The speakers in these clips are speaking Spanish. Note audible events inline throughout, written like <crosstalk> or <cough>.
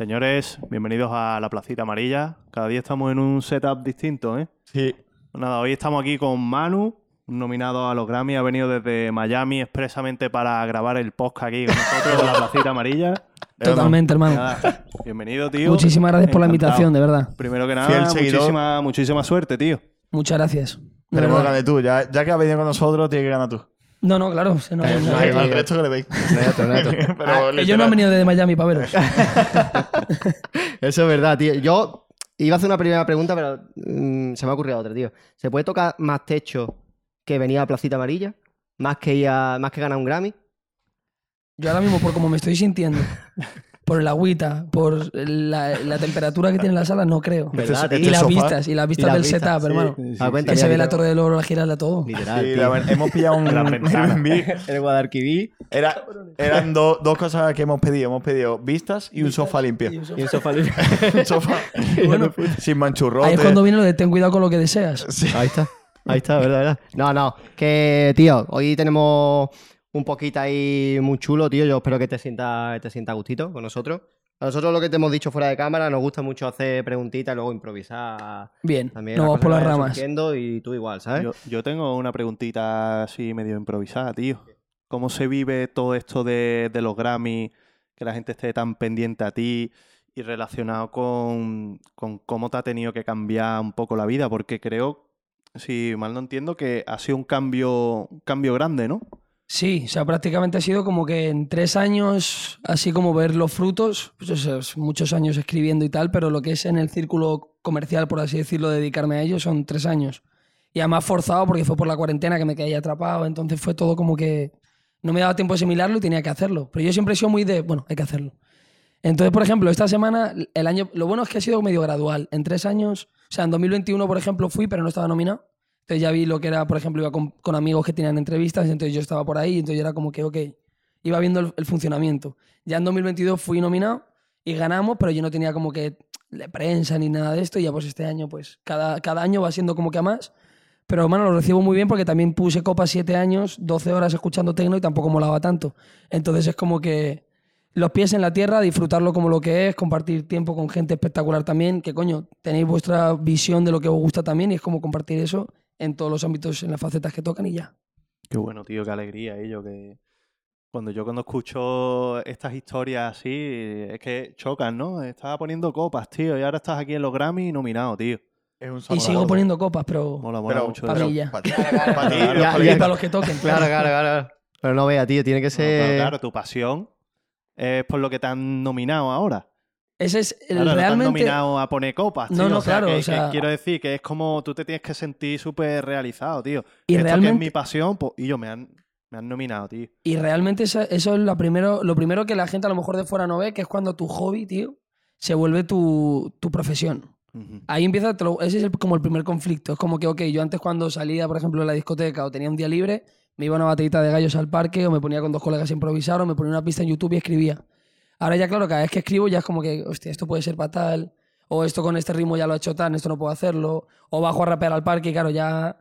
Señores, bienvenidos a la Placita Amarilla. Cada día estamos en un setup distinto, ¿eh? Sí. Nada, hoy estamos aquí con Manu, nominado a los Grammy. Ha venido desde Miami expresamente para grabar el podcast aquí con nosotros, la Placita Amarilla. <laughs> Totalmente, hermano. Nada, bienvenido, tío. Muchísimas gracias por la Encantado. invitación, de verdad. Primero que Fiel nada, seguidor. muchísima, muchísima suerte, tío. Muchas gracias. De Tenemos que verdad. ganar tú. Ya, ya que has venido con nosotros, tienes que ganar tú. No, no, claro. se no- hay resto que le deis. Neto, neto. Pero Ah, ellos no han venido desde Miami para veros. Eso es verdad, tío. Yo iba a hacer una primera pregunta, pero mm, se me ha ocurrido otra, tío. ¿Se puede tocar más techo que venir a Placita Amarilla? ¿Más que, ir a- más que ganar un Grammy? Yo ahora mismo, por como me estoy sintiendo, por el agüita, por la, la temperatura que tiene la sala, no creo. ¿Verdad, Este Y las vistas, y las vistas las del vistas, setup, sí. hermano. Ah, cuenta, Que se ve la. Torre del Oro, la giralda, todo. <laughs> Literal, Sí, verdad, hemos pillado un. <laughs> Airbnb. <laughs> El Guadalquivir Era, eran do- dos cosas que hemos pedido. Hemos pedido vistas y un sofá limpio. Y un sofá. y un sofá libre. un sofá Bueno, sin manchurrote. Ahí es cuando viene lo de ten cuidado con lo que deseas. Sí. Ahí está. Ahí está, verdad, verdad. No, no. Que, tío, hoy tenemos un poquito ahí muy chulo, tío. Yo espero que te sientas te sienta a gustito con nosotros. A nosotros lo que te hemos dicho fuera de cámara, nos gusta mucho hacer preguntitas y luego improvisar. Bien, También nos vamos por que las ramas. Y tú igual, ¿sabes? Yo, yo tengo una preguntita así medio improvisada, tío. ¿Cómo se vive todo esto de, de los Grammy, que la gente esté tan pendiente a ti y relacionado con, con cómo te ha tenido que cambiar un poco la vida? Porque creo, si mal no entiendo, que ha sido un cambio, un cambio grande, ¿no? Sí, o sea, prácticamente ha sido como que en tres años, así como ver los frutos, pues muchos años escribiendo y tal, pero lo que es en el círculo comercial, por así decirlo, dedicarme a ello, son tres años. Y además forzado porque fue por la cuarentena que me quedé atrapado, entonces fue todo como que no me daba tiempo de asimilarlo y tenía que hacerlo. Pero yo siempre he sido muy de, bueno, hay que hacerlo. Entonces, por ejemplo, esta semana, el año, lo bueno es que ha sido medio gradual. En tres años, o sea, en 2021, por ejemplo, fui, pero no estaba nominado. Entonces ya vi lo que era, por ejemplo, iba con, con amigos que tenían entrevistas, entonces yo estaba por ahí, entonces yo era como que, ok, iba viendo el, el funcionamiento. Ya en 2022 fui nominado y ganamos, pero yo no tenía como que la prensa ni nada de esto, y ya pues este año, pues cada, cada año va siendo como que a más. Pero bueno, lo recibo muy bien porque también puse copa siete años, 12 horas escuchando tecno y tampoco molaba tanto. Entonces es como que los pies en la tierra, disfrutarlo como lo que es, compartir tiempo con gente espectacular también, que coño, tenéis vuestra visión de lo que os gusta también y es como compartir eso en todos los ámbitos, en las facetas que tocan y ya. Qué bueno, tío, qué alegría ello. Que cuando yo cuando escucho estas historias así, es que chocan, ¿no? Estaba poniendo copas, tío, y ahora estás aquí en los Grammy nominado, tío. Es un Y sigo poniendo copas, pero Mola, mola Pero, mucho. pa' eso. mí ya. Para ti, Claro, para los que toquen. Claro, claro, claro. Pero no vea, tío, tiene que No, ser. pero claro, tu pasión es por lo que te han nominado ahora. Ese es el Ahora no te han realmente... nominado a poner copas, No, tío. no, o sea, claro, que- o que quiero decir que es como tú te tienes que sentir súper realizado, tío. Y Esto que realmente- es mi pasión, pues, y yo me han, me han nominado, tío. Y realmente eso, eso es lo primero, lo primero que la gente a lo mejor de fuera no ve, que es cuando tu hobby, tío, se vuelve tu, tu profesión. Ahí empieza, lo- ese es el- como el primer conflicto. Es como que, ok, yo antes cuando salía, por ejemplo, de la discoteca o tenía un día libre, me iba a una batallita de gallos al parque o me ponía con dos colegas a improvisar o me ponía una pista en YouTube y escribía. Ahora ya, claro, cada vez que escribo ya es como que, hostia, esto puede ser fatal, o esto con este ritmo ya lo he hecho tan, esto no puedo hacerlo, o bajo a rapear al parque y claro, ya...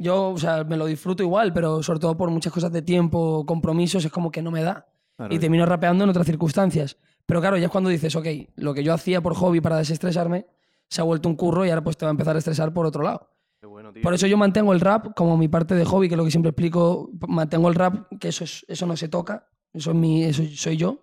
Yo, o sea, me lo disfruto igual, pero sobre todo por muchas cosas de tiempo, compromisos, es como que no me da Claro, y termino rapeando en otras circunstancias. Pero claro, ya es cuando dices, ok, lo que yo hacía por hobby para desestresarme se ha vuelto un curro y ahora pues te va a empezar a estresar por otro lado. qué bueno, tío. Por eso yo mantengo el rap como mi parte de hobby, que es lo que siempre explico, mantengo el rap, que eso, es, eso no se toca, eso, es mi, eso soy yo.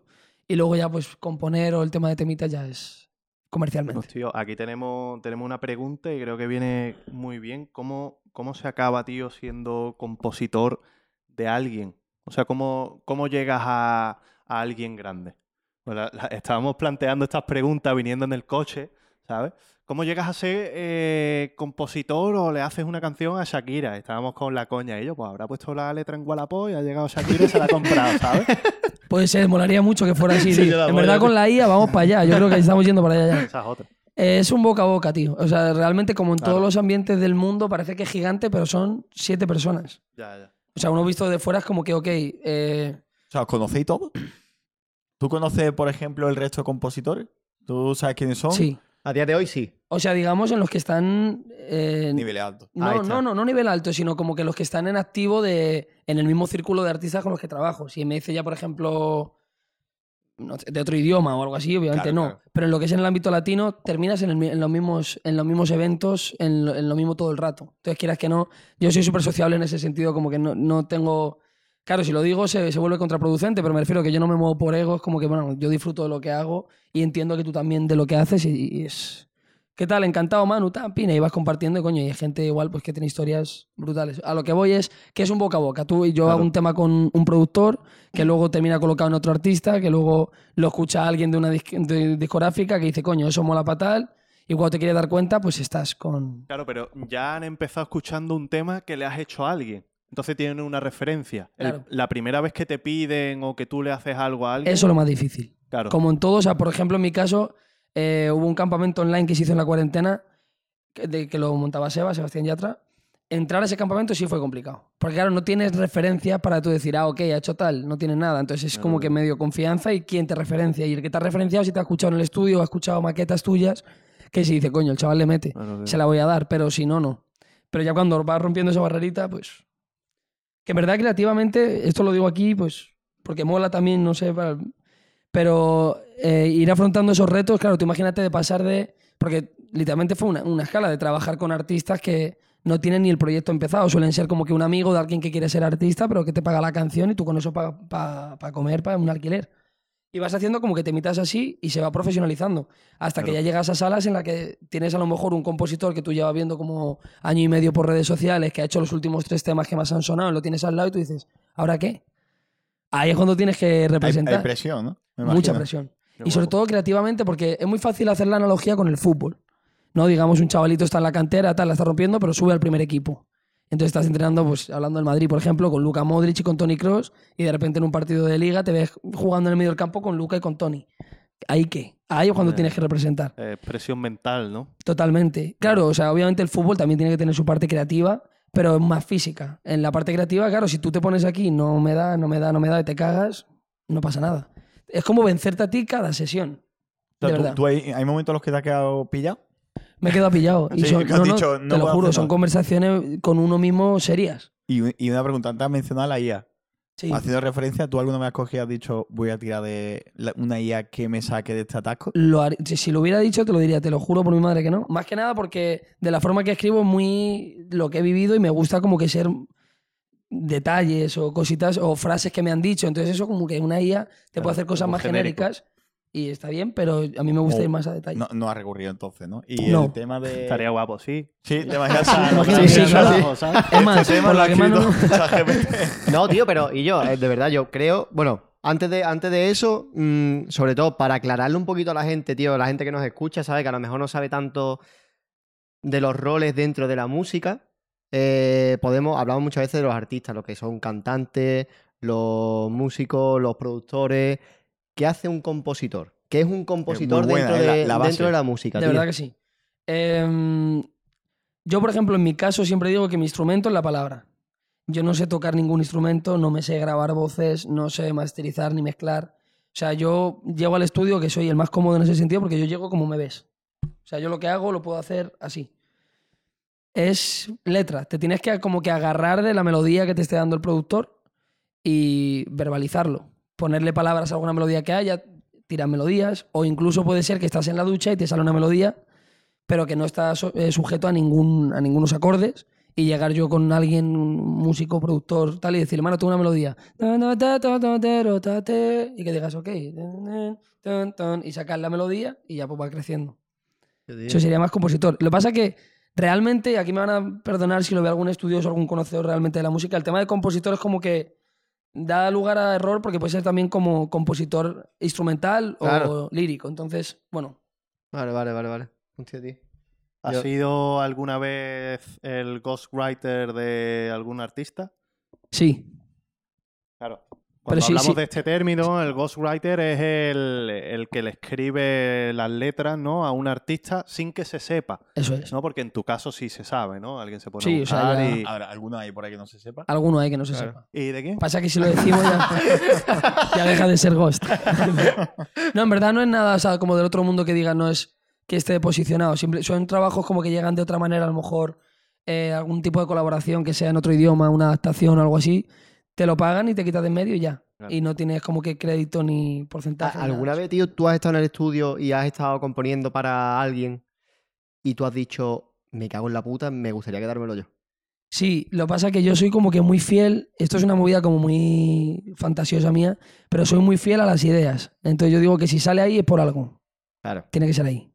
Y luego ya pues componer o el tema de temitas ya es comercialmente. Pues, tío, aquí tenemos, tenemos una pregunta y creo que viene muy bien. ¿Cómo, cómo se acaba, tío, siendo compositor de alguien? O sea, ¿cómo, cómo llegas a, a alguien grande? Pues estábamos planteando estas preguntas viniendo en el coche, ¿sabes? ¿Cómo llegas a ser eh, compositor o le haces una canción a Shakira? Estábamos con la coña y yo, pues habrá puesto la letra en Wallapop y ha llegado Shakira y se la ha comprado, ¿sabes? <laughs> Pues se molaría mucho que fuera así. Sí, en verdad con la IA vamos para allá, yo creo que estamos yendo para allá ya. Esa es otra. Eh, Es un boca a boca, tío. O sea, realmente como en Claro. todos los ambientes del mundo parece que es gigante, pero son siete personas. Ya, ya. O sea, uno visto de fuera es como que, ok, eh, O sea, ¿os conocéis todos? ¿Tú conoces, por ejemplo, el resto de compositores? ¿Tú sabes quiénes son? sí. A día de hoy sí. O sea, digamos en los que están... eh, Nivel alto. no, está. no, no, no nivel alto, sino como que los que están en activo de, en el mismo círculo de artistas con los que trabajo. Si me dice ya, por ejemplo, no sé, de otro idioma o algo así, obviamente Claro, no. claro. Pero en lo que es en el ámbito latino, terminas en, el mi- en los, mismos, en los mismos eventos, en lo, en lo mismo todo el rato. Entonces, quieras que no, yo soy súper sociable en ese sentido, como que no, no tengo... Claro, si lo digo se, se vuelve contraproducente, pero me refiero a que yo no me muevo por egos, como que, bueno, yo disfruto de lo que hago y entiendo que tú también de lo que haces y, y es... ¿Qué tal? Encantado, Manu, tan pina, y vas compartiendo, coño, y hay gente igual pues que tiene historias brutales. A lo que voy es que es un boca a boca. Tú y yo hago un tema con un productor que luego termina colocado en otro artista, que luego lo escucha alguien de una disc- de- discográfica que dice, coño, eso mola para tal, y cuando te quieres dar cuenta, pues estás con... Claro, pero ya han empezado escuchando un tema que le has hecho a alguien. Entonces tienen una referencia. El- Claro. la primera vez que te piden o que tú le haces algo a alguien. Eso es lo más difícil. Claro. Como en todo, o sea, por ejemplo, en mi caso, eh, hubo un campamento online que se hizo en la cuarentena, que, de- que lo montaba Seba, Sebastián Yatra. Entrar a ese campamento sí fue complicado. Porque, claro, no tienes referencias para tú decir, ah, ok, ha hecho tal, no tienes nada. Entonces es como que medio confianza y quién te referencia. Y el que te ha referenciado, si te ha escuchado en el estudio o ha escuchado maquetas tuyas, que se dice, coño, el chaval le mete, Bueno, se la voy a dar, pero si no, no. Pero ya cuando vas rompiendo esa barrerita, pues. Que en verdad, creativamente, esto lo digo aquí, pues, porque mola también, no sé, pero eh, ir afrontando esos retos, claro, tú imagínate de pasar de. Porque literalmente fue una, una escala de trabajar con artistas que no tienen ni el proyecto empezado. Suelen ser como que un amigo de alguien que quiere ser artista, pero que te paga la canción y tú con eso para comer, para un alquiler. Y vas haciendo como que te imitas así y se va profesionalizando. Hasta que ya llegas a salas en las que tienes a lo mejor un compositor que tú llevas viendo como año y medio por redes sociales, que ha hecho los últimos tres temas que más han sonado, lo tienes al lado y tú dices, ¿ahora qué? Ahí es cuando tienes que representar. hay presión, ¿no? Me Mucha presión. Qué Y sobre guapo. todo creativamente, porque es muy fácil hacer la analogía con el fútbol. No, digamos, un chavalito está en la cantera, tal, la está rompiendo, pero sube al primer equipo. Entonces estás entrenando, pues hablando del Madrid, por ejemplo, con Luca Modric y con Tony Cross, y de repente en un partido de liga te ves jugando en el medio del campo con Luca y con Tony. ¿Ahí qué? Ahí es cuando Eh. tienes que representar. eh, presión mental, ¿no? Totalmente. Claro, o sea, obviamente el fútbol también tiene que tener su parte creativa, pero es más física. En la parte creativa, claro, si tú te pones aquí, no me da, no me da, no me da y te cagas, no pasa nada. Es como vencerte a ti cada sesión. O sea, de tú- verdad. tú hay, hay momentos en los que te has quedado pillado. Me he quedado pillado. Y Sí, son, que has no, no, dicho, no te lo juro, son conversaciones con uno mismo serias. Y, y una pregunta, antes has mencionado la IA. Sí. Haciendo referencia, ¿tú alguna vez has cogido y has dicho voy a tirar de la- una IA que me saque de este atasco? Lo haré- si, lo hubiera dicho, te lo diría, te lo juro por mi madre que no. Más que nada porque de la forma que escribo es muy lo que he vivido y me gusta como que ser detalles o cositas o frases que me han dicho. Entonces eso como que una IA te Claro, puede hacer cosas más genérico. genéricas y está bien, pero a mí me gusta ir más a detalle. No, no has recurrido entonces, ¿no? Y No. el tema de... Estaría guapo, sí. Sí, te imaginas <laughs> a- Sí, sí. Es más, Este tema por lo la ha que Manu- escrito ChatGPT. <laughs> No, tío, pero y yo, eh, de verdad, yo creo, bueno, antes de, antes de eso, mm, sobre todo para aclararle un poquito a la gente, tío, la gente que nos escucha, sabe que a lo mejor no sabe tanto de los roles dentro de la música. eh, podemos, hablamos muchas veces de los artistas, los que son cantantes, los músicos, los productores. ¿Qué hace un compositor? ¿Qué es un compositor buena, dentro, eh, la- de, la dentro de la música? De tío? verdad que sí. Em, yo, por ejemplo, en mi caso siempre digo que mi instrumento es la palabra. Yo no sé tocar ningún instrumento, no me sé grabar voces, no sé masterizar ni mezclar. O sea, yo llego al estudio que soy el más cómodo en ese sentido porque yo llego como me ves. O sea, yo lo que hago lo puedo hacer así. Es letra. Te tienes que como que agarrar de la melodía que te esté dando el productor y verbalizarlo. Ponerle palabras a alguna melodía que haya, tirar melodías, o incluso puede ser que estás en la ducha y te sale una melodía, pero que no está eh, sujeto a, ningún, a ningunos acordes, y llegar yo con alguien, un músico, productor, tal, y decirle, mano, tengo una melodía. Y que digas, ok. Y sacar la melodía y ya pues va creciendo. Eso sería más compositor. Lo que pasa que realmente, aquí me van a perdonar si lo ve algún estudioso o algún conocedor realmente de la música, el tema de compositor es como que da lugar a error porque puede ser también como compositor instrumental o lírico. Entonces, bueno, Vale, vale, vale, vale. Hostia, tío. ¿Has Yo- sido alguna vez el ghostwriter de algún artista? sí. Cuando hablamos sí. de este término, el ghostwriter es el, el que le escribe las letras ¿no? a un artista sin que se sepa. Eso es. ¿no? Porque en tu caso sí se sabe, ¿no? Alguien se pone Sí, a o sea, buscar ya- y... Ahora, ¿alguno hay por ahí que no se sepa? Alguno hay que no se Claro. sepa. ¿Y de quién? Pasa que si lo decimos ya, <laughs> ya deja de ser ghost. no, en verdad no es nada o sea, como del otro mundo que diga no es que esté posicionado. Simple- son trabajos como que llegan de otra manera, a lo mejor eh, algún tipo de colaboración que sea en otro idioma, una adaptación o algo así. Te lo pagan y te quitas de en medio y ya. Claro. Y no tienes como que crédito ni ¿A- porcentaje. ¿Alguna nada. vez, tío, tú has estado en el estudio y has estado componiendo para alguien y tú has dicho, me cago en la puta, me gustaría quedármelo yo? Sí, lo que pasa es que yo soy como que muy fiel. Esto es una movida como muy fantasiosa mía, pero soy muy fiel a las ideas. Entonces yo digo que si sale ahí es por algo. Claro. Tiene que ser ahí.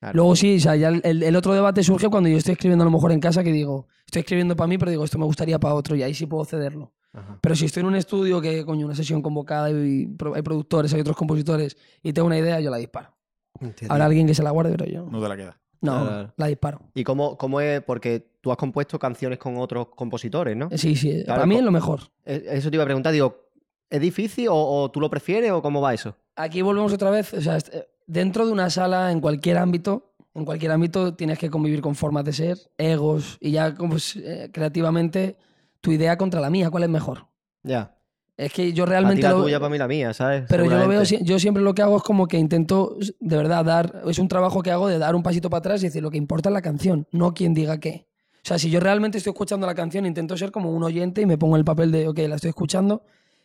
claro. Luego sí, o sea, ya el, el otro debate surge cuando yo estoy escribiendo a lo mejor en casa que digo, estoy escribiendo para mí, pero digo, esto me gustaría para otro y ahí sí puedo cederlo. Ajá. Pero si estoy en un estudio que, coño, una sesión convocada y hay productores, hay otros compositores y tengo una idea, yo la disparo. Hostia, Habrá alguien que se la guarde, pero yo No te la queda. no, la disparo. ¿Y cómo, cómo es? Porque tú has compuesto canciones con otros compositores, ¿no? Sí, sí, Claro, para mí es lo mejor. Eh, Eso te iba a preguntar, digo, ¿es difícil o, o tú lo prefieres o cómo va eso? Aquí volvemos otra vez, o sea, eh, dentro de una sala, en cualquier ámbito, en cualquier ámbito tienes que convivir con formas de ser, egos y ya como, pues, eh, creativamente tu idea contra la mía, ¿cuál es mejor? Ya. Es que yo Para ti realmente la lo- tuya, para mí la mía, ¿sabes? Pero yo lo veo, yo siempre lo que hago es como que intento, de verdad, dar, es un trabajo que hago de dar un pasito para atrás y decir, lo que importa es la canción, no quien diga qué. O sea, si yo realmente estoy escuchando la canción, intento ser como un oyente y me pongo el papel de, ok, la estoy escuchando,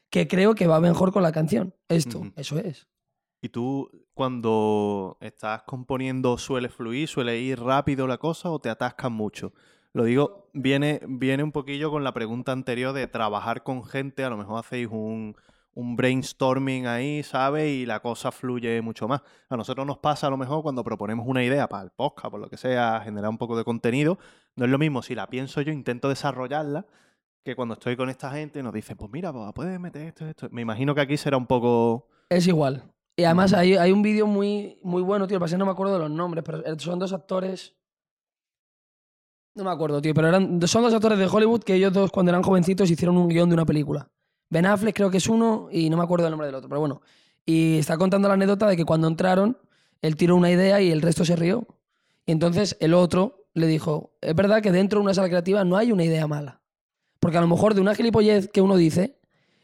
que creo que va mejor con la canción. Esto, eso es. ¿Y tú cuando estás componiendo suele fluir, suele ir rápido la cosa o te atascas mucho? Lo digo, viene, viene un poquillo con la pregunta anterior de trabajar con gente, a lo mejor hacéis un, un brainstorming ahí, ¿sabes? Y la cosa fluye mucho más. A nosotros nos pasa a lo mejor cuando proponemos una idea para el podcast, por lo que sea, generar un poco de contenido, no es lo mismo si la pienso yo, intento desarrollarla, que cuando estoy con esta gente nos dicen, pues mira, pues puedes meter esto, esto. Me imagino que aquí será un poco... Es igual. Y además hay, hay un vídeo muy, muy bueno, tío. Lo que pasa es que no me acuerdo de los nombres, pero son dos actores. No me acuerdo, tío, pero eran, son dos actores de Hollywood que ellos dos, cuando eran jovencitos, hicieron un guion de una película. Ben Affleck creo que es uno y no me acuerdo del nombre del otro, pero bueno. Y está contando la anécdota de que cuando entraron, él tiró una idea y el resto se rió. Y entonces el otro le dijo: Es verdad que dentro de una sala creativa no hay una idea mala. Porque a lo mejor de una gilipollez que uno dice,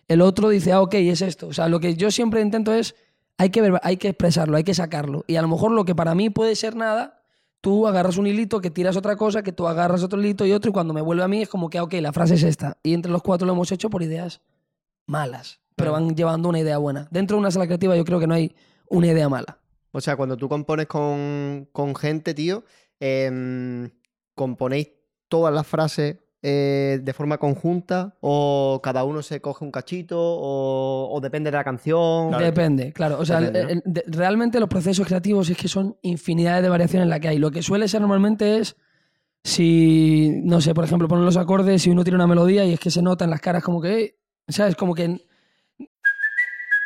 el otro dice, ah, ok, es esto. O sea, lo que yo siempre intento es, hay que, ver- hay que expresarlo, hay que sacarlo. Y a lo mejor lo que para mí puede ser nada, tú agarras un hilito, que tiras otra cosa, que tú agarras otro hilito y otro, y cuando me vuelve a mí es como que, ok, la frase es esta. Y entre los cuatro lo hemos hecho por ideas malas, pero Claro. van llevando una idea buena. Dentro de una sala creativa yo creo que no hay una idea mala. O sea, cuando tú compones con, con gente, tío, em, ¿componéis todas las frases eh, de forma conjunta? ¿O cada uno se coge un cachito? ¿O, o depende de la canción? Claro. Depende, claro. O sea, Depende, ¿no? el- el- de- realmente los procesos creativos es que son infinidades de variaciones las que hay. Lo que suele ser normalmente es si, no sé, por ejemplo, ponen los acordes, si uno tiene una melodía y es que se nota en las caras como que, eh, ¿sabes? Como que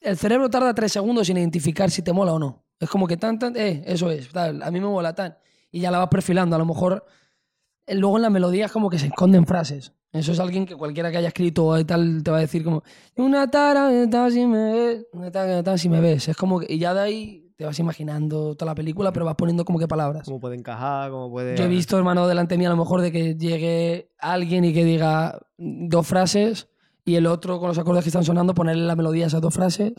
El cerebro tarda tres segundos en identificar si te mola o no. Es como que tan, tan, eh, eso es, tal, a mí me mola tan. Y ya la vas perfilando. A lo mejor eh, luego en la melodía es como que se esconden frases. Eso es alguien que cualquiera que haya escrito y tal te va a decir como una tara tal, si me ves, una tara tal, si me ves. Es como que, y ya de ahí te vas imaginando toda la película, pero vas poniendo como que palabras. ¿Cómo puede encajar? ¿Cómo puede...? Yo he visto, hermano, delante de mí a lo mejor de que llegue alguien y que diga dos frases y el otro con los acordes que están sonando ponerle la melodía a esas dos frases.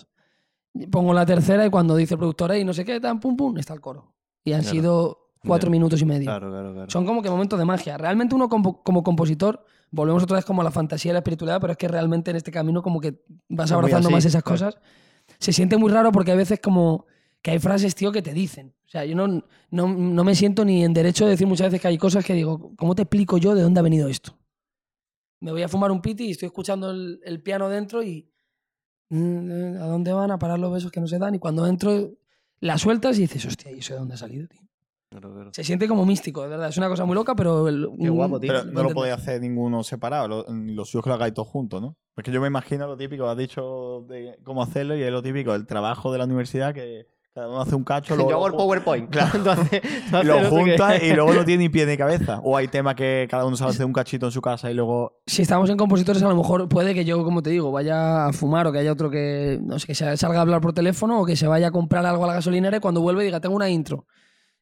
Pongo la tercera y cuando dice el productor y no sé qué, tan pum pum, está el coro. Y han Claro. sido cuatro minutos y medio. Claro, claro, claro. Son como que momentos de magia. Realmente uno como, como compositor, volvemos otra vez como a la fantasía y la espiritualidad, pero es que realmente en este camino como que vas abrazando así, más esas cosas. Se siente muy raro porque hay veces como que hay frases, tío, que te dicen. O sea, yo no, no, no me siento ni en derecho de decir muchas veces que hay cosas que digo, ¿cómo te explico yo de dónde ha venido esto? Me voy a fumar un piti y estoy escuchando el, el piano dentro y... mm, ¿A dónde van a parar los besos que no se dan? Y cuando entro, la sueltas y dices, hostia, ¿y eso de dónde ha salido, tío? Se siente como místico, de verdad. Es una cosa muy loca, pero... el- Qué un- guapo, tío. Pero no lo podéis hacer ninguno separado, lo- los suyos que lo hagáis todos juntos, ¿no? Porque yo me imagino lo típico, has dicho de cómo hacerlo y es lo típico, el trabajo de la universidad que Cada uno hace un cacho, <laughs> Yo luego hago el PowerPoint. <laughs> Haces <laughs> lo no sé qué. junta y luego no tiene ni pie ni cabeza. O hay temas que cada uno sabe hacer un cachito en su casa y luego. Si estamos en compositores, a lo mejor puede que yo, como te digo, vaya a fumar o que haya otro que, no sé, que se salga a hablar por teléfono o que se vaya a comprar algo a la gasolinera y cuando vuelve diga, tengo una intro.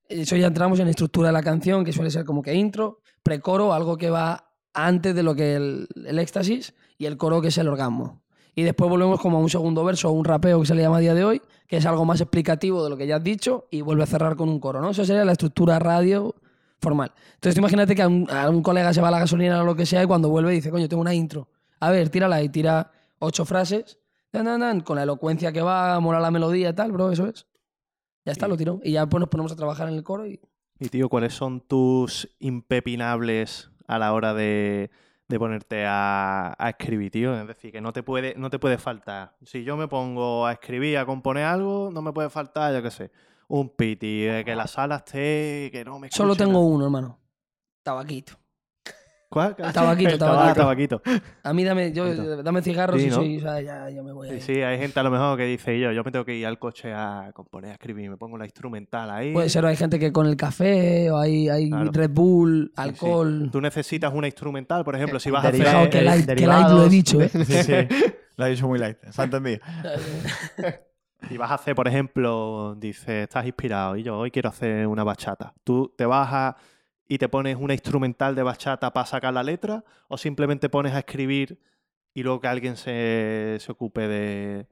Eso ya entramos en la estructura de la canción, que suele ser como que intro, precoro, algo que va antes de lo que el, el éxtasis y el coro que es el orgasmo. Y después volvemos como a un segundo verso o un rapeo que se le llama a día de hoy, que es algo más explicativo de lo que ya has dicho y vuelve a cerrar con un coro, ¿no? Eso sería la estructura radio formal. Entonces imagínate que a un, a un colega se va a la gasolina o lo que sea y cuando vuelve dice, coño, tengo una intro. A ver, tírala y tira ocho frases, dan, dan, dan, con la elocuencia que va, mola la melodía y tal, bro, eso es. Ya está, lo tiró. Y ya pues nos ponemos a trabajar en el coro y... Y tío, ¿cuáles son tus impepinables a la hora de, de ponerte a, a escribir, tío? Es decir, que no te, puede, no te puede faltar. Si yo me pongo a escribir, a componer algo, no me puede faltar, yo qué sé, un piti, eh, que la sala esté, que no me Solo tengo nada. uno, hermano. Tabaquito. ¿Cuál? Tabaquito, <laughs> El tabaquito. tabaquito. A mí dame, yo, dame cigarros Sí, y ¿no? soy... O sea, ya, ya me voy Sí, ahí. sí, hay gente a lo mejor que dice yo, yo me tengo que ir al coche a componer, a escribir, me pongo la instrumental ahí. Puede ser, hay gente que con el café o hay, hay Claro. Red Bull, Sí, sí. alcohol... Tú necesitas una instrumental, por ejemplo, si vas a hacer... Fijaos que light, que light lo he dicho, ¿eh? <laughs> Sí, sí. <laughs> Lo ha dicho muy light. Se ha entendido. Si vas a hacer, por ejemplo, dices, estás inspirado y yo hoy quiero hacer una bachata. ¿Tú te vas a y te pones una instrumental de bachata para sacar la letra o simplemente pones a escribir y luego que alguien se, se ocupe de...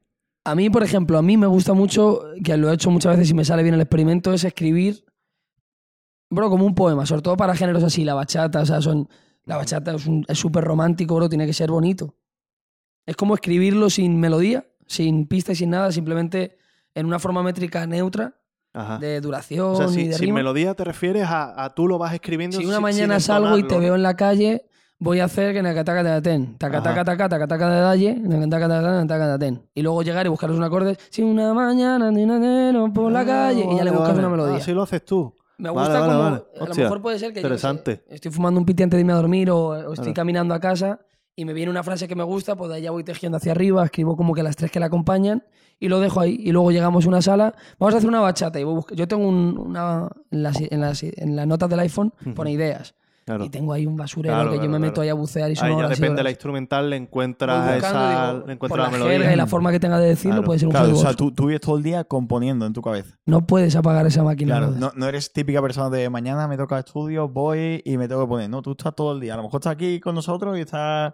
A mí, por ejemplo, a mí me gusta mucho, que lo he hecho muchas veces y me sale bien el experimento, es escribir, bro, como un poema, sobre todo para géneros así, la bachata, o sea, son, la bachata es súper romántico, bro, tiene que ser bonito. Es como escribirlo sin melodía, sin pista y sin nada, simplemente en una forma métrica neutra, Ajá. de duración o sea, si, y de rima. melodía te refieres a, a tú lo vas escribiendo Si una mañana salgo y te veo en la calle, voy a hacer que nacataca de ten, taca Ajá. taca taca taca taca de dalle, nacataca taca taca de ten. Y luego llegar y buscaros un acorde, si una mañana ni nanero por la Ah, calle y ya le buscas una melodía. Ah, Así lo haces tú. Me gusta como a lo mejor puede ser que interesante. estoy fumando un piti antes de irme a dormir o, estoy caminando a casa y me viene una frase que me gusta, pues de ahí ya voy tejiendo hacia arriba, escribo como que las tres que la acompañan y lo dejo ahí. Y luego llegamos a una sala, vamos a hacer una bachata y voy a buscar- yo tengo un- una en las, en, las, en las notas del iPhone pone ideas. Claro. Y tengo ahí un basurero Claro, que yo claro, me meto ahí a bucear y son Ahí ya depende de la instrumental, le encuentras esa, digo, le por encuentras la la, melodía. jerga y la forma que tenga de decirlo Claro. puede ser un Claro, o juego. sea, tú, tú vives todo el día componiendo en tu cabeza. No puedes apagar esa máquina. No, no eres típica persona de mañana me toca estudio, voy y me tengo que poner. No, tú estás todo el día. A lo mejor estás aquí con nosotros y estás.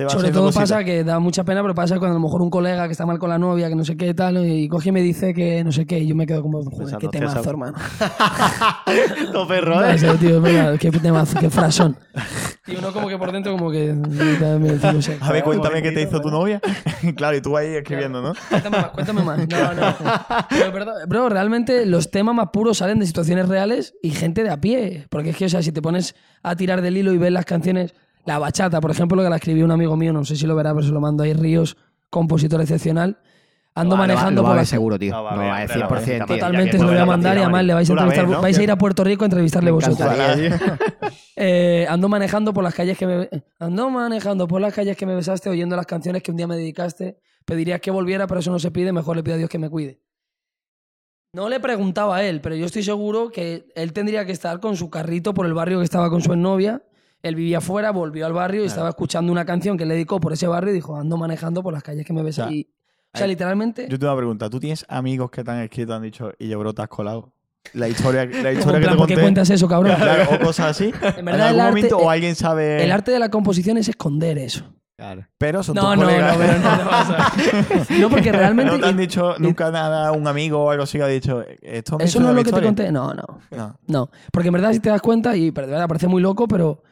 Te vas Sobre todo pasa que da mucha pena, pero pasa cuando a lo mejor un colega que está mal con la novia, que no sé qué tal, y coge y me dice que no sé qué, y yo me quedo como, joder, qué temazo, hermano. <laughs> Todo perro, No, ¿eh? tío, qué temazo, qué frasón. <laughs> Y uno como que por dentro como que... no sé. A ver, cuéntame qué te hizo tu novia. <laughs> claro, y tú ahí escribiendo, ¿no? Cuéntame más, cuéntame más. No, no. Pero, bro, realmente los temas más puros salen de situaciones reales y gente de a pie. Porque es que, o sea, si te pones a tirar del hilo y ves las canciones, la bachata, por ejemplo, que la escribió un amigo mío, no sé si lo verá, pero se lo mando ahí, Ríos, compositor excepcional. Ando manejando lo va por a ver las... seguro, tío. No, va a va ver, a hombre, la 100%, tío. bonita, Totalmente, que se lo voy a mandar y la además le vais a la ves, entrevistar. ¿no? Vais a ir a Puerto Rico a entrevistarle vosotros. <laughs> Eh, ando manejando por las calles que me ando manejando por las calles que me besaste, oyendo las canciones que un día me dedicaste. Pedirías que volviera, pero eso no se pide. Mejor le pido a Dios que me cuide. No le preguntaba a él, pero yo estoy seguro que él tendría que estar con su carrito por el barrio que estaba con su exnovia. Él vivía fuera, volvió al barrio y estaba escuchando una canción que le dedicó por ese barrio y dijo, ando manejando por las calles que me besaste. O sea, Y- o sea, literalmente... Yo tengo una pregunta. ¿Tú tienes amigos que te han escrito, han dicho, y yo, bro, te has colado? La historia, la en <laughs> historia que plan, te ¿Por qué conté. cuentas eso, cabrón? Claro, o cosas así. En <laughs> En, verdad, algún el arte- momento, o alguien sabe. El arte de la composición es esconder eso. Claro. Pero son No, tus no, colegas. no, pero no te pasa. <laughs> No, porque realmente... ¿No te han dicho nunca nada, un amigo o algo así que ha dicho, esto me Eso no es lo que te historia"? conté. No, no. No. No. Porque en verdad, si te das cuenta, y de verdad parece muy loco, pero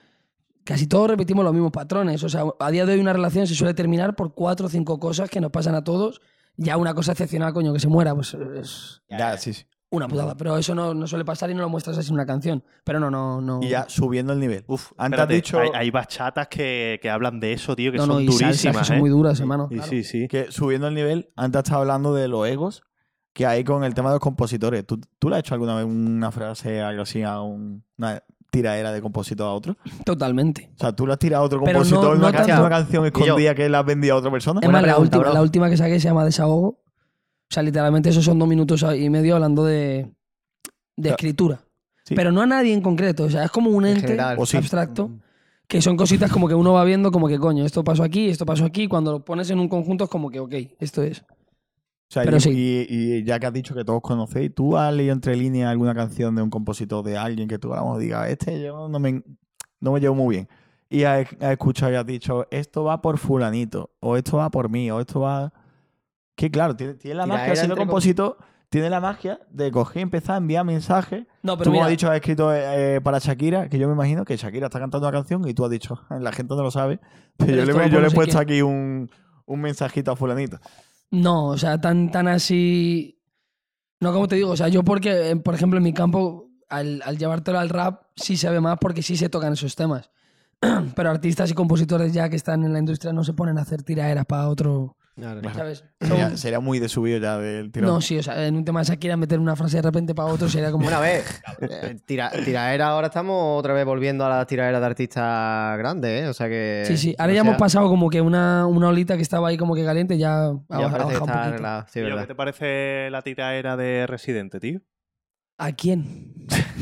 casi todos repetimos los mismos patrones. O sea, a día de hoy una relación se suele terminar por cuatro o cinco cosas que nos pasan a todos. Ya una cosa excepcional, coño, que se muera, pues es Ya, sí, sí. una putada. Pero eso no, no suele pasar y no lo muestras así en una canción. Pero no, no, no. Y ya subiendo el nivel. Uf, Antes has espérate, dicho hay, hay bachatas que, que hablan de eso, tío, que no, son no, y salsas durísimas, que son ¿eh? muy duras, hermano. Y claro. Sí, sí. que subiendo el nivel, antes estaba hablando de los egos que hay con el tema de los compositores. ¿Tú, tú le has hecho alguna vez una frase, algo así, a un- una tiradera de compositor a otro? Totalmente. O sea, tú le has tirado a otro Pero compositor no una, ca- tanto- una canción escondida que le has vendido a otra persona. Es más, la pregunta, última, bro. la última que saqué se llama Desahogo. O sea, literalmente esos son dos minutos y medio hablando de, de escritura. Sí. Pero no a nadie en concreto. O sea, es como un En ente general. O sí. abstracto que son cositas como que uno va viendo como que coño, esto pasó aquí, esto pasó aquí. Cuando lo pones en un conjunto es como que, ok, esto es. O sea, Pero y, sí. y- y ya que has dicho que todos conocéis, ¿tú has leído entre líneas alguna canción de un compositor de alguien que tú vamos diga, este yo no me, no me llevo muy bien? Y has, has escuchado y has dicho, esto va por fulanito, o esto va por mí, o esto va... Que claro, tiene, tiene la magia, siendo com- compositor, tiene la magia de coger y empezar a enviar mensajes. No, tú, pero como mira, has dicho, has escrito eh, para Shakira, que yo me imagino que Shakira está cantando una canción y tú has dicho, <laughs> la gente no lo sabe, <laughs> pero, Pero yo, le, yo le he puesto aquí un, un mensajito a fulanito. No, o sea, tan, tan así. No, como te digo, o sea, yo porque, por ejemplo, en mi campo, al, al llevártelo al rap, sí se ve más porque sí se tocan esos temas. <clears throat> Pero artistas y compositores ya que están en la industria no se ponen a hacer tiraderas para otro, Claro. ¿sabes? Sería, sería muy de subido ya del tirón. No, sí, o sea, en un tema de Shakira meter una frase de repente para otro sería como... Bueno, a ver, <laughs> eh, tira, tiraera, ahora estamos otra vez volviendo a la tiraera de artistas grandes, ¿eh? O sea que. Sí, sí, ahora ya sea, hemos pasado como que una, una olita que estaba ahí como que caliente ya ha Ya bajado- ha un poquito. sí, Tío, ¿Qué te parece la tiraera de Residente, tío? ¿A quién?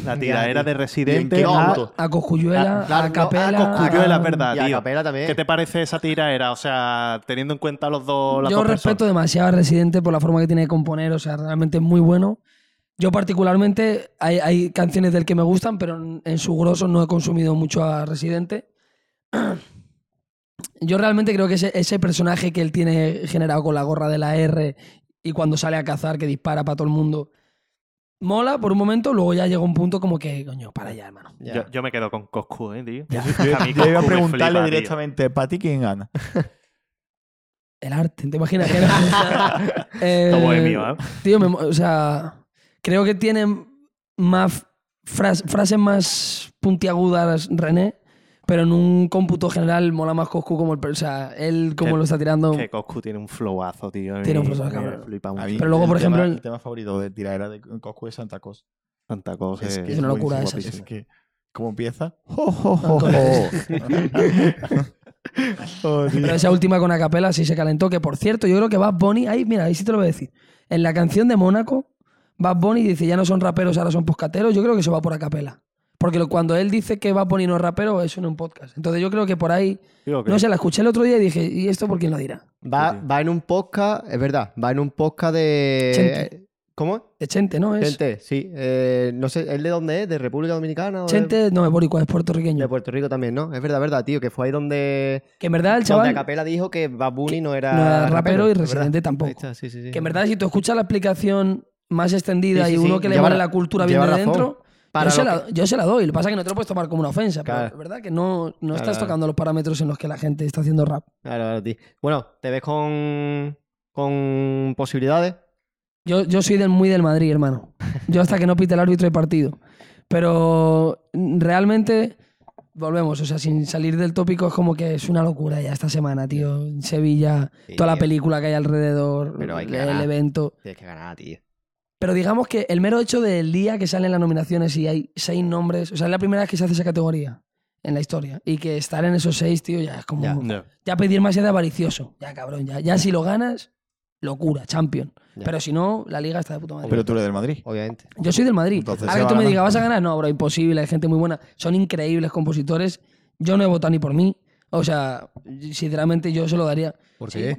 La tiraera de ¿Y en Residente a, punto? A Ah, claro, a no, Capela... a Cosculluela, a- es verdad, Y a tío. Capela también. ¿Qué te parece esa tiraera? O sea, teniendo en cuenta los dos, las Yo dos respeto personas. demasiado a Residente por la forma que tiene de componer, o sea, realmente es muy bueno. Yo particularmente, hay, hay canciones del que me gustan, pero en, en su grosso no he consumido mucho a Residente. <clears throat> Yo realmente creo que ese, ese personaje que él tiene generado con la gorra de la R y cuando sale a cazar, que dispara para todo el mundo, mola por un momento, luego ya llega un punto como que, coño, para allá, hermano. Ya. Yo, yo me quedo con Coscu, ¿eh, tío? <laughs> Yo, iba a preguntarle flipa, directamente, ¿para ti quién gana? <laughs> El arte, ¿te imaginas? Que era- <laughs> Eh, Todo bohemio, ¿eh? Tío, me o sea, creo que tiene más fras- frases más puntiagudas René, pero en un cómputo general mola más Coscu como el... O sea, él como lo está tirando... Que Coscu tiene un flowazo, tío. Tiene un flowazo, cabrón. Pero luego, por ejemplo, tema- el- el tema favorito de tiradera de Coscu es Santa Cosa. Santa Cosa. Es, que Es una locura esa, Es sí. que, ¿cómo empieza? <laughs> <laughs> Oh, tío. Pero esa última con Acapela sí se calentó, que por cierto, yo creo que Bad Bunny, ahí, mira, ahí sí te lo voy a decir. En la canción de Mónaco, Bad Bunny dice, ya no son raperos, ahora son poscateros, yo creo que eso va por Acapela. Porque lo- cuando él dice que Bunny no es rapero, eso no es un podcast. Entonces yo creo que por ahí, que- no sé, la escuché el otro día y dije, ¿y esto por quién lo dirá? Va, Sí, va en un podcast, es verdad, va en un podcast de. Chente. ¿Cómo? De Chente, ¿no? Es... Chente, sí. Eh, no sé, ¿él de dónde es? ¿De República Dominicana? o de- Chente, no, es boricua, es De puertorriqueño. Puerto Rico también, ¿no? Es verdad, verdad, tío, que fue ahí donde. Que en verdad el Donde chaval... Acapela dijo que Bad Bunny no era. no era rapero y. Residente tampoco. Ahí está, sí, sí, sí. Que en verdad si tú escuchas la explicación más extendida Sí, sí, y uno sí. que le Lleva vale la cultura bien de razón. dentro, Para yo se, la, yo se la doy. Lo que pasa es que no te lo puedes tomar como una ofensa, pero es verdad que no, no estás Claro. tocando los parámetros en los que la gente está haciendo rap. Claro, claro, tío. Bueno, ¿te ves con. con posibilidades? Yo, yo soy del, muy del Madrid, hermano. Yo hasta que no pite el árbitro de partido. Pero realmente, volvemos, o sea, sin salir del tópico, es como que es una locura ya esta semana, tío. En Sevilla, Sí, toda la película que hay alrededor, Pero hay que el ganar. evento. Tienes que ganar, tío. Pero digamos que el mero hecho del día que salen las nominaciones y hay seis nombres, o sea, es la primera vez que se hace esa categoría en la historia. Y que estar en esos seis, tío, ya es como. Ya. Ya, No. pedir más ya de avaricioso. Ya, cabrón, ya. Ya si lo ganas, locura, champion. Ya. Pero si no, la liga está de puta madre. Pero tú eres del Madrid. Obviamente. Yo soy del Madrid. Entonces que va tú a me digas, ¿vas a ganar? No, bro, imposible. Hay gente muy buena. Son increíbles compositores. Yo no he votado ni por mí. O sea, sinceramente yo se lo daría. ¿Por Sí.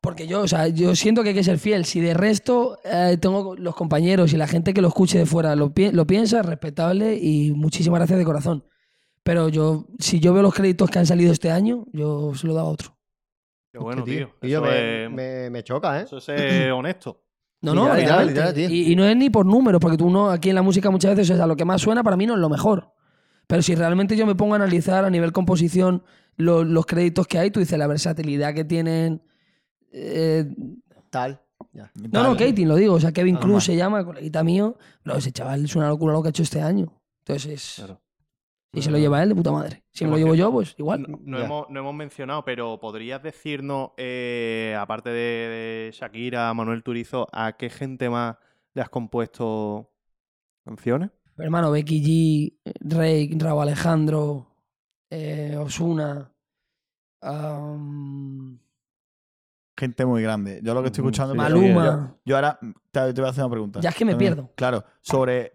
Porque yo, o sea, yo siento que hay que ser fiel. Si de resto eh, tengo los compañeros y la gente que lo escuche de fuera lo, pi- lo piensa, respetable y muchísimas gracias de corazón. Pero yo, si yo veo los créditos que han salido este año, yo se lo daba a otro. Qué bueno, tío. Yo Eso me, es- me, me choca, ¿eh? Eso es <clears throat> honesto. No, no, Literal, literal, realmente. literal, tío. y, y no es ni por números, porque tú no, aquí en la música muchas veces, o sea, lo que más suena para mí no es lo mejor. Pero si realmente yo me pongo a analizar a nivel composición lo- los créditos que hay, tú dices la versatilidad que tienen. Eh, Tal. Ya. no, no, Katie, lo digo. O sea, Kevin. Cruz se llama, coleguita mío. Pero ese chaval es una locura lo que ha hecho este año. Entonces, es- Claro. si se lo lleva él, de puta madre. Si me lo llevo yo, pues igual. No, no hemos, no hemos mencionado, pero ¿podrías decirnos, eh, aparte de, de Shakira, Manuel Turizo, a qué gente más le has compuesto canciones? Pero, hermano, Becky G, Rey, Raúl Alejandro, eh, Osuna, gente muy grande. Yo lo que estoy escuchando... sí, es- Maluma. Yo, yo ahora te, te voy a hacer una pregunta. Ya es que me También. pierdo. Claro, sobre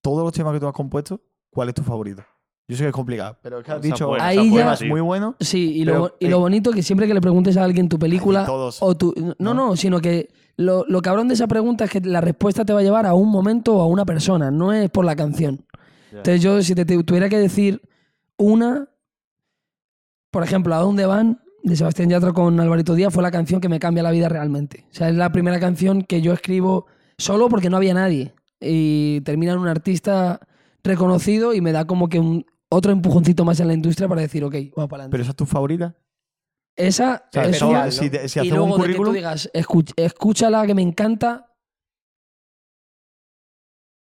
todos los temas que tú has compuesto, ¿cuál es tu favorito? Yo sé que es complicado, pero es que has es dicho Ahí es ya- muy bueno. Sí, y, Pero, lo, y lo bonito que siempre que le preguntes a alguien tu película todos. o tu... No, ¿no? no, sino que lo, lo cabrón de esa pregunta es que la respuesta te va a llevar a un momento o a una persona, no es por la canción. Entonces yo, si te, te tuviera que decir una, por ejemplo, ¿A dónde van? De Sebastián Yatra con Alvarito Díaz fue la canción que me cambia la vida realmente. O sea, es la primera canción que yo escribo solo porque no había nadie. Y termina en un artista reconocido y me da como que un, otro empujoncito más en la industria para decir, ok, vamos para adelante. Pero esa es tu favorita. Esa O sea, es eso, una- si, te- si y un luego de que tú digas, "Escuch- escúchala que me encanta.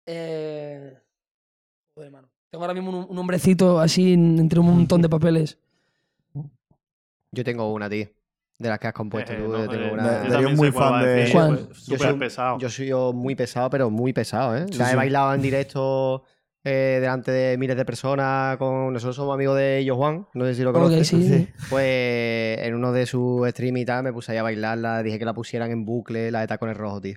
Eh... Joder, mano. Tengo ahora mismo un, un hombrecito así en- entre un montón de papeles. Yo tengo una, tío. De las que has compuesto Eh, tú. no, yo tengo eh, una. yo yo también muy fan de- decir, pues, Yo Súper soy- pesado. Yo soy yo muy pesado, pero muy pesado, ¿eh? Sí, la he sí. bailado en <laughs> directo eh, delante de miles de personas. Con... Nosotros somos amigos de Ellos Juan, no sé si lo conoces. sí, sí. Pues en uno de sus streams y tal me puse ahí a bailarla, dije que la pusieran en bucle, la de tacones rojos, tío.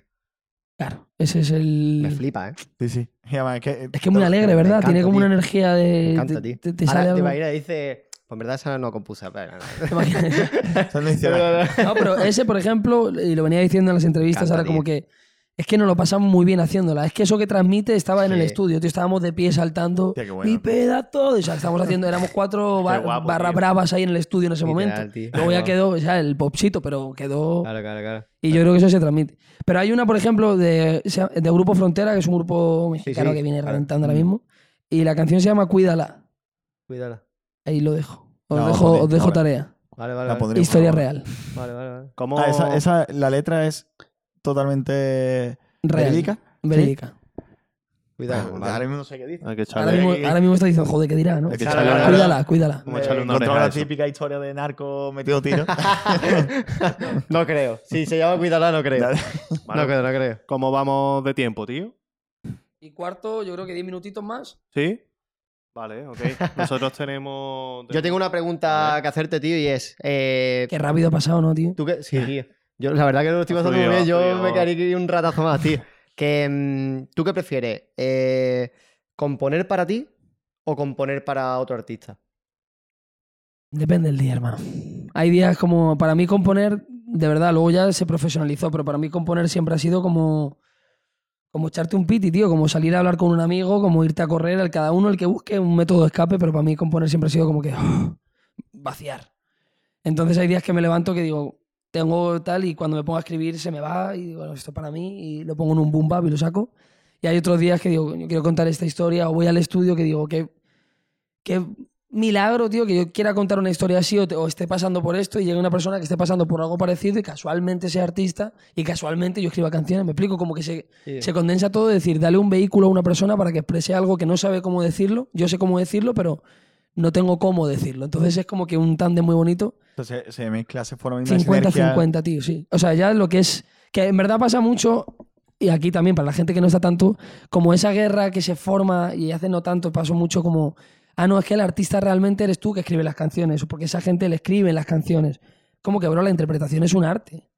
Claro, ese es el... Me flipa, ¿eh? Sí, sí. Además es que, Es que es muy alegre, ¿verdad? encanta, Tiene como una energía de... Me encanta, te- tío. te- te Ahora sale te algo. imaginas y dice, pues en verdad esa no compuse. pero <laughs> <laughs> no. Pero ese, por ejemplo, y lo venía diciendo en las entrevistas, ahora como que es que nos lo pasamos muy bien haciéndola. Es que eso que transmite estaba en el estudio, tío. Estábamos de pie saltando. Qué bueno. Mi pedazo. O sea, estábamos haciendo, éramos cuatro <laughs> bar- guapo, barra tío. bravas ahí en el estudio en ese Literal, momento. tío. Luego ya quedó, o sea, el popsito, pero quedó. Claro, claro, claro. Y yo creo que eso se transmite. Pero hay una, por ejemplo, de, de Grupo Frontera, que es un grupo mexicano sí, que viene claro. reventando ahora mismo. Y la canción se llama Cuídala. Cuídala. Ahí lo dejo. Os La dejo, os dejo ahora. tarea. Vale, vale. La Vale, pondré. Historia por favor. real. vale, vale. vale. ¿Cómo... Ah, esa, esa- la letra es totalmente Real. verídica. Verídica. Cuídala. Ahora vale. mismo no sé qué dice. Hay que Ahora echarle... mismo, ahora mismo está diciendo, joder, ¿qué dirá? ¿no? Hay que echarle una- Cuídala, cuídala. Vamos a echarle una encontró oreja a la eso. típica historia de narco metido tiro. <laughs> No creo. Si se llama Cuídala, no creo. Vale. No creo, no creo. ¿Cómo vamos de tiempo, tío? Y cuarto, yo creo que 10 minutitos más. ¿Sí? Vale, ok. <laughs> Nosotros tenemos... Yo tengo una pregunta que hacerte, tío, y es... Eh, Qué rápido ha pasado, ¿no, tío? ¿Tú qué? Sí, tío. Yo, la verdad que no lo estoy pasando muy bien. Yo me quedaría aquí un ratazo más, tío. Que, mm, ¿Tú qué prefieres? Eh, ¿Componer para ti o componer para otro artista? Depende del día, hermano. Hay días como, para mí componer, de verdad, luego ya se profesionalizó, pero para mí componer siempre ha sido como, como echarte un piti, tío, como salir a hablar con un amigo, como irte a correr, el cada uno el que busque un método de escape, pero para mí componer siempre ha sido como que vaciar. Entonces hay días que me levanto que digo, tengo tal y cuando me pongo a escribir se me va y digo, bueno, esto para mí y lo pongo en un boom bap y lo saco. Y hay otros días que digo, yo quiero contar esta historia o voy al estudio que digo, que qué milagro, tío, que yo quiera contar una historia así o, te- o esté pasando por esto y llegue una persona que esté pasando por algo parecido y casualmente sea artista y casualmente yo escriba canciones. Me explico, como que se, Sí. se condensa todo, decir, dale un vehículo a una persona para que exprese algo que no sabe cómo decirlo. Yo sé cómo decirlo, pero no tengo cómo decirlo. Entonces es como que un tándem muy bonito. Entonces se mezcla, se forma una sinergia. 50-50, tío, sí. O sea, ya lo que es. Que en verdad pasa mucho, y aquí también para la gente que no está tanto, como esa guerra que se forma y hace no tanto, pasó mucho como. Ah, no, es que el artista realmente eres tú que escribe las canciones, o porque esa gente le escribe las canciones. Como que, bro, la interpretación es un arte.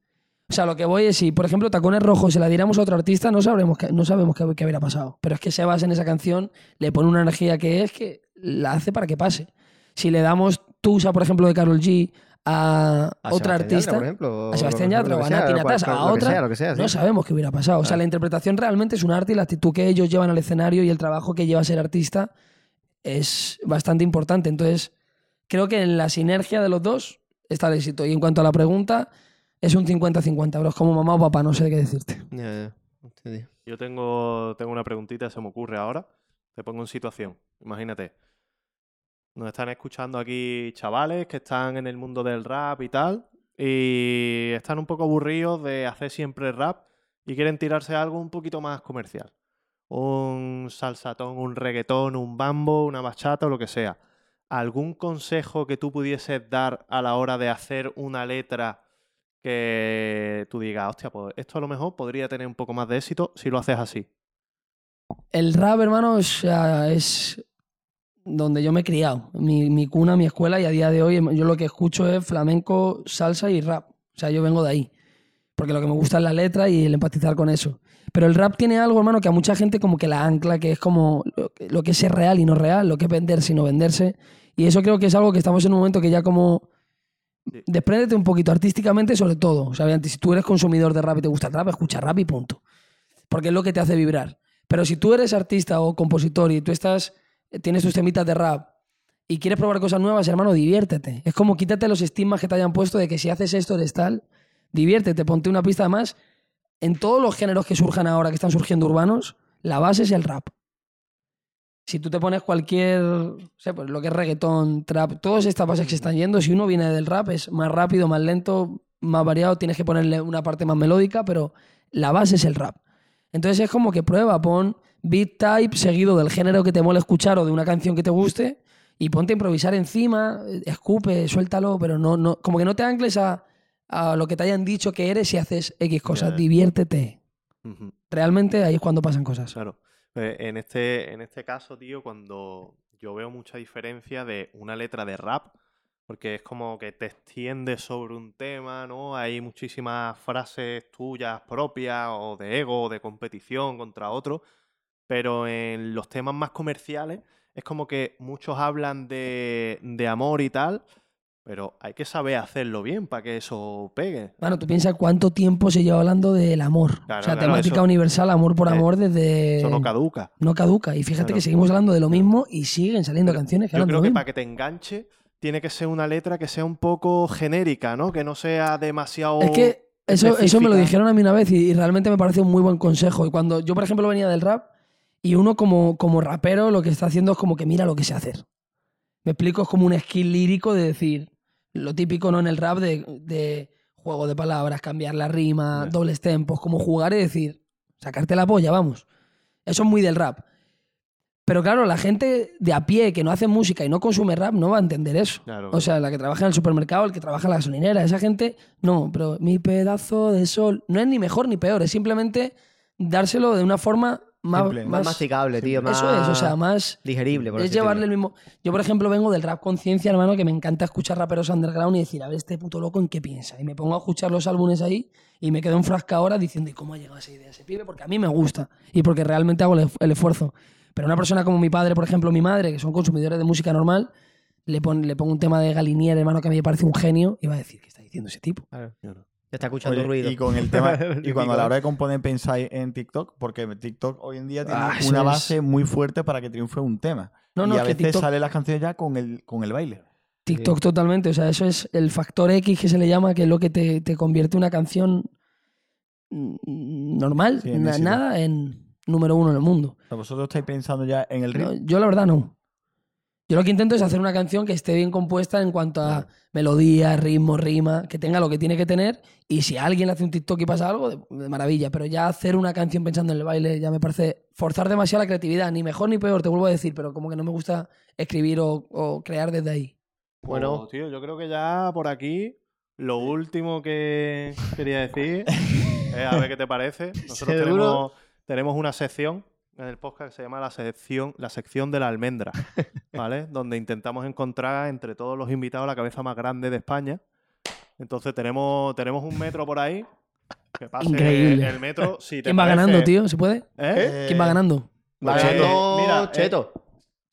O sea, lo que voy es, si por ejemplo Tacones Rojos se la diéramos a otro artista, no sabremos que, no sabemos qué, qué hubiera pasado. Pero es que Sebas en esa canción le pone una energía que es que la hace para que pase. Si le damos Tusa, por ejemplo, de Carol G a, A otra artista, Yatra, por ejemplo. a Sebastián Yatra o a Nati Natasha, a otra, sea, lo que sea, sí. no sabemos qué hubiera pasado. O sea, la interpretación realmente es un arte y la actitud que ellos llevan al escenario y el trabajo que lleva a ser artista es bastante importante. Entonces, creo que en la sinergia de los dos está el éxito. Y en cuanto a la pregunta, es un 50-50, bro. Es como mamá o papá, no sé qué decirte. Yo tengo, tengo una preguntita, se me ocurre ahora. Te pongo en situación. Imagínate. Nos están escuchando aquí chavales que están en el mundo del rap y tal. Y están un poco aburridos de hacer siempre rap y quieren tirarse a algo un poquito más comercial. Un salsatón, un reggaetón, un bambo, una bachata o lo que sea. ¿Algún consejo que tú pudieses dar a la hora de hacer una letra que tú digas, hostia, pues esto a lo mejor podría tener un poco más de éxito si lo haces así? El rap, hermano, o sea, es donde yo me he criado. Mi, mi cuna, mi escuela, y a día de hoy yo lo que escucho es flamenco, salsa y rap. O sea, yo vengo de ahí. Porque lo que me gusta es la letra y el empatizar con eso. Pero el rap tiene algo, hermano, que a mucha gente como que la ancla, que es como lo que, es ser real y no real, lo que es venderse y no venderse. Y eso creo que es algo que estamos en un momento que ya como... Sí. Despréndete un poquito artísticamente sobre todo. O sea, obviamente, si tú eres consumidor de rap y te gusta el rap, escucha rap y punto. Porque es lo que te hace vibrar. Pero si tú eres artista o compositor y tú estás, tienes tus temitas de rap y quieres probar cosas nuevas, hermano, diviértete. Es como quítate los estigmas que te hayan puesto de que si haces esto eres tal. Diviértete, ponte una pista más. En todos los géneros que surjan ahora, que están surgiendo urbanos, la base es el rap. Si tú te pones cualquier, no sé, pues lo que es reggaetón, trap, todas estas bases que se están yendo, si uno viene del rap es más rápido, más lento, más variado, tienes que ponerle una parte más melódica, pero la base es el rap. Entonces es como que prueba, pon beat type seguido del género que te mole escuchar o de una canción que te guste y ponte a improvisar encima, escupe, suéltalo, pero no, no, como que no te ancles a, a lo que te hayan dicho que eres y haces X cosas, diviértete. Realmente ahí es cuando pasan cosas. Claro. Eh, En este, en este caso, tío, cuando yo veo mucha diferencia de una letra de rap, porque es como que te extiendes sobre un tema, ¿no? Hay muchísimas frases tuyas propias o de ego o de competición contra otro, pero en los temas más comerciales es como que muchos hablan de, de amor y tal, pero hay que saber hacerlo bien para que eso pegue. Bueno, tú piensas cuánto tiempo se lleva hablando del amor. Claro, o sea, claro, temática eso- universal, amor por eh, amor, desde. Eso no caduca. no caduca. Y fíjate Claro. que seguimos hablando de lo mismo y siguen saliendo canciones que Yo creo que mismo. para que te enganche tiene que ser una letra que sea un poco genérica, ¿no? Que no sea demasiado. Es que eso, eso me lo dijeron a mí una vez y, y realmente me parece un muy buen consejo. Y cuando yo, por ejemplo, venía del rap y uno como, como rapero lo que está haciendo es como que mira lo que sé hacer. Me explico, es como un skill lírico de decir lo típico no en el rap de, de juego de palabras, cambiar la rima, dobles tempos, como jugar y decir, sacarte la polla, vamos. Eso es muy del rap. Pero claro, la gente de a pie que no hace música y no consume rap no va a entender eso. Claro, O sea, la que trabaja en el supermercado, el que trabaja en la gasolinera, esa gente, no, pero mi pedazo de sol no es ni mejor ni peor, es simplemente dárselo de una forma más, Simple. Más masticable, tío. Más Eso es, o sea, más digerible. Por es así llevarle el mismo. Yo, por ejemplo, vengo del rap conciencia, hermano, que me encanta escuchar raperos underground y decir, a ver, este puto loco en qué piensa. Y me pongo a escuchar los álbumes ahí y me quedo enfrascado ahora diciendo, ¿y cómo ha llegado a esa idea ese pibe? Porque a mí me gusta y porque realmente hago el, el esfuerzo. Pero una persona como mi padre, por ejemplo, mi madre, que son consumidores de música normal, le, pon- le pongo un tema de Galinier, hermano, que a mí me parece un genio, y va a decir, ¿qué está diciendo ese tipo? Claro. Está escuchando Oye, ruido. Y con el tema, <laughs> y cuando a la hora de componer pensáis en TikTok, porque TikTok hoy en día tiene Ah, una es- base muy fuerte para que triunfe un tema. No, no, y a veces TikTok- salen las canciones ya con el, con el baile. TikTok totalmente, o sea, eso es el factor X que se le llama, que es lo que te, te convierte una canción normal, Sí, en nada, en número uno en el mundo. Vosotros estáis pensando ya en el No, ritmo. yo la verdad no. Yo lo que intento es hacer una canción que esté bien compuesta en cuanto a melodía, ritmo, rima, que tenga lo que tiene que tener. Y si alguien le hace un TikTok y pasa algo, de, de maravilla. Pero ya hacer una canción pensando en el baile ya me parece forzar demasiado la creatividad. Ni mejor ni peor, te vuelvo a decir, pero como que no me gusta escribir o, o crear desde ahí. Bueno. Tío, yo creo que ya por aquí lo último que quería decir <laughs> es a ver qué te parece. Nosotros tenemos, tenemos una sección en el podcast que se llama la sección, la sección de la almendra, <laughs> ¿vale? Donde intentamos encontrar entre todos los invitados la cabeza más grande de España. Entonces tenemos, tenemos un metro por ahí. Que pase Increíble. el metro. Si te ¿Quién va parece- ganando, tío? ¿Se puede? ¿Eh? ¿Quién va ganando? Va Pues, ganando mira, eh, Cheto.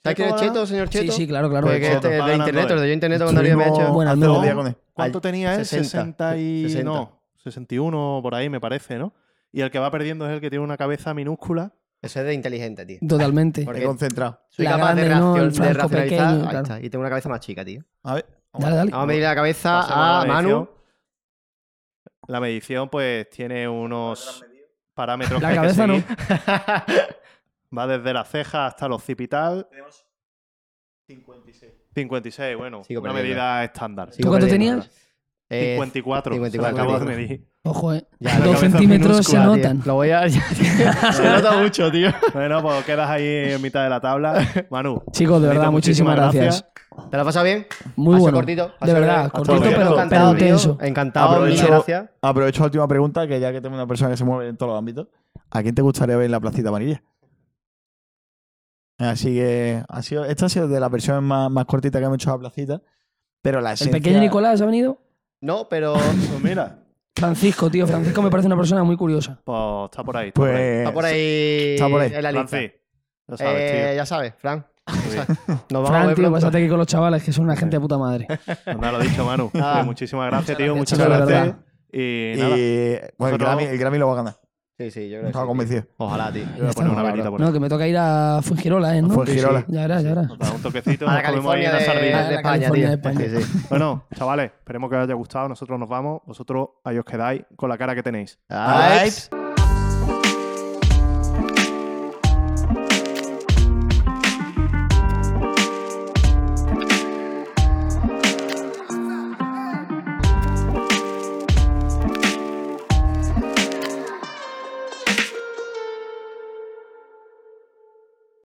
¿Sabes quién es Cheto, señor Sí, Cheto? sí, claro, claro. Pues que Cheto, este va de ganando internet, él. de yo internet cuando Darío me ha Estuvimos hecho. Bueno, hace no. dos días con él. ¿Cuánto tenía él? 60, 60 y... 60. No, 61 por ahí me parece, ¿no? Y el que va perdiendo es el que tiene una cabeza minúscula. Eso es de inteligente, tío. Totalmente. Porque He concentrado. soy La capaz de, ¿no? El de racionalizar. pequeño, Ahí claro. está. Y tengo una cabeza más chica, tío. A ver. Dale, dale. Vamos a medir la cabeza a la Manu. La medición, pues, tiene unos parámetros La que hay que cabeza no. Va desde la ceja hasta los occipital. Tenemos 56. 56, bueno, Sigo una perdiendo. medida estándar. Sigo cuánto perdiendo. tenías? Eh, 54. 54, se lo acabo de tío. medir. Ojo, eh. Ya, la Dos centímetros se notan. Lo voy a. <laughs> <laughs> se nota mucho, tío. Bueno, pues quedas ahí en mitad de la tabla. Manu. Chicos, de verdad, muchísimas gracias. ¿Te lo has pasado bien? Muy Ha bueno. cortito. Ha De verdad, cortito, pero, Encantado, pero tío. Encantado, Aprovecho- muchas gracias. Aprovecho la última pregunta, que ya que tengo una persona que se mueve en todos los ámbitos, ¿a quién te gustaría ver en la placita amarilla? Así que ha sido, esta ha sido de las versiones más, más cortitas que hemos hecho a la placita, pero la ¿El esencia... pequeño Nicolás ha venido? No, pero Pues mira, Francisco, tío. Francisco me parece una persona muy curiosa. pues está por ahí. Está por ahí. Pues. está por ahí, Está por ahí. en la lista. Francis, ya sabes, Eh, tío. ya sabes, Fran. Muy <laughs> bien. Nos vamos a Fran, ver tío, pronto. pásate aquí con los chavales, que son una gente de puta madre. <laughs> Pues nada, lo dicho, Manu. Ah. Eh, muchísimas gracias, tío. Muchas gracias. verdad. Y Y nada, bueno, el Nosotros- Grammy, el Grammy lo va a ganar. Sí, sí, yo creo que Estaba sí, convencido. tío. Ojalá, tío. yo voy a está, poner una ojalá, velita por No, que me toca ir a Fuengirola, ¿eh? ¿no? Fuengirola. Ya era, ya era. Nos da un toquecito, A nos la comemos ahí California una de, sardina. De España, California de tío. España. Sí, sí. Bueno, chavales, esperemos que os haya gustado. Nosotros nos vamos. Vosotros ahí os quedáis con la cara que tenéis. Aips.